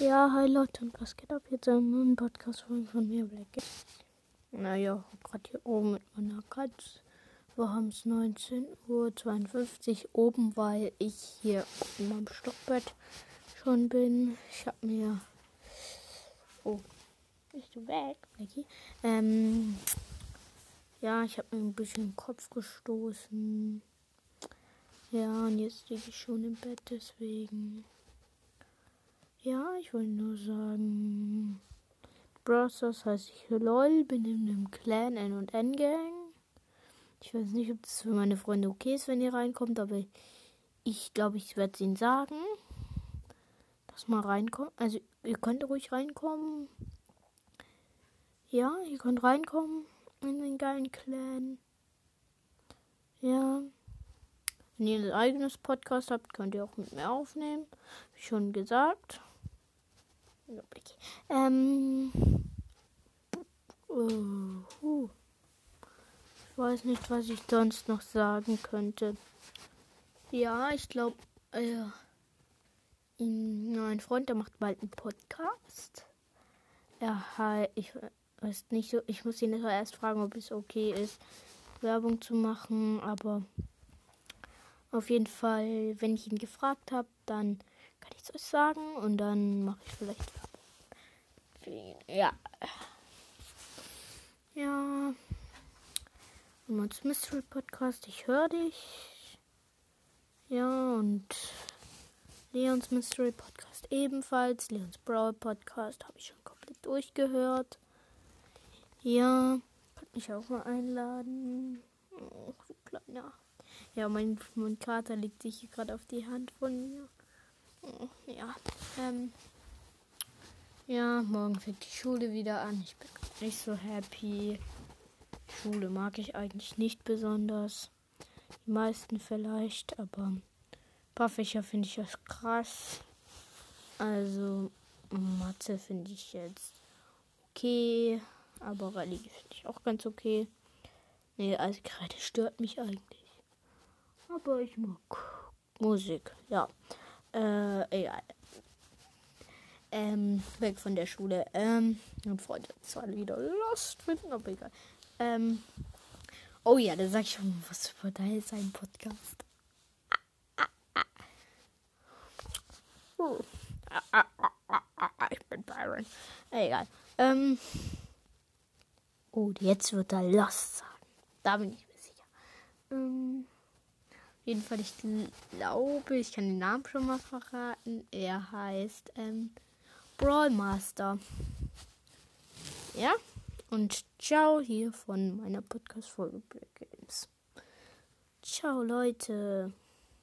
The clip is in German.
Ja, hi Leute und was geht ab? Jetzt ein neuen podcast von mir, Black. Naja, gerade hier oben mit meiner Katze. Wir haben es 19.52 Uhr oben, weil ich hier in meinem Stockbett schon bin. Ich habe mir. Oh, bist du weg, Blackie? Ähm. Ja, ich habe mir ein bisschen den Kopf gestoßen. Ja, und jetzt liege ich schon im Bett, deswegen. Ich wollte nur sagen. Browsers heißt ich LOL, bin in einem Clan N und N Gang. Ich weiß nicht, ob das für meine Freunde okay ist, wenn ihr reinkommt, aber ich glaube, ich werde es ihnen sagen. Dass mal reinkommt. Also, ihr könnt ruhig reinkommen. Ja, ihr könnt reinkommen in den geilen Clan. Ja. Wenn ihr ein eigenes Podcast habt, könnt ihr auch mit mir aufnehmen. Wie schon gesagt. Ähm. Uh. Ich weiß nicht, was ich sonst noch sagen könnte. Ja, ich glaube, äh, ein Freund, der macht bald einen Podcast. Er ich weiß nicht so, ich muss ihn erst fragen, ob es okay ist, Werbung zu machen, aber auf jeden Fall, wenn ich ihn gefragt habe, dann kann ich es euch sagen und dann mache ich vielleicht ja. Ja. Und Mystery Podcast, ich höre dich. Ja, und Leons Mystery Podcast ebenfalls. Leons Brawl Podcast habe ich schon komplett durchgehört. Ja, kann mich auch mal einladen. Oh, du kleiner. Ja, mein, mein Kater legt sich hier gerade auf die Hand von mir. Ja, ähm. Ja, morgen fängt die Schule wieder an. Ich bin nicht so happy. Schule mag ich eigentlich nicht besonders. Die meisten vielleicht, aber ein paar Fächer finde ich das krass. Also Mathe finde ich jetzt okay, aber Religion finde ich auch ganz okay. Nee, also gerade stört mich eigentlich. Aber ich mag Musik, ja. Äh, egal ähm, weg von der Schule. Ähm, und Freunde zwar wieder lost finden, aber egal. Ähm, oh ja, da sag ich schon was für da ist ein Podcast. Ich bin Byron. Egal. Ähm, oh, jetzt wird er Lost sagen. Da bin ich jedenfalls, ich glaube, ich kann den Namen schon mal verraten. Er heißt ähm, Brawl Master. Ja, und ciao hier von meiner Podcast-Folge Black Games. Ciao, Leute.